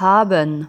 haben.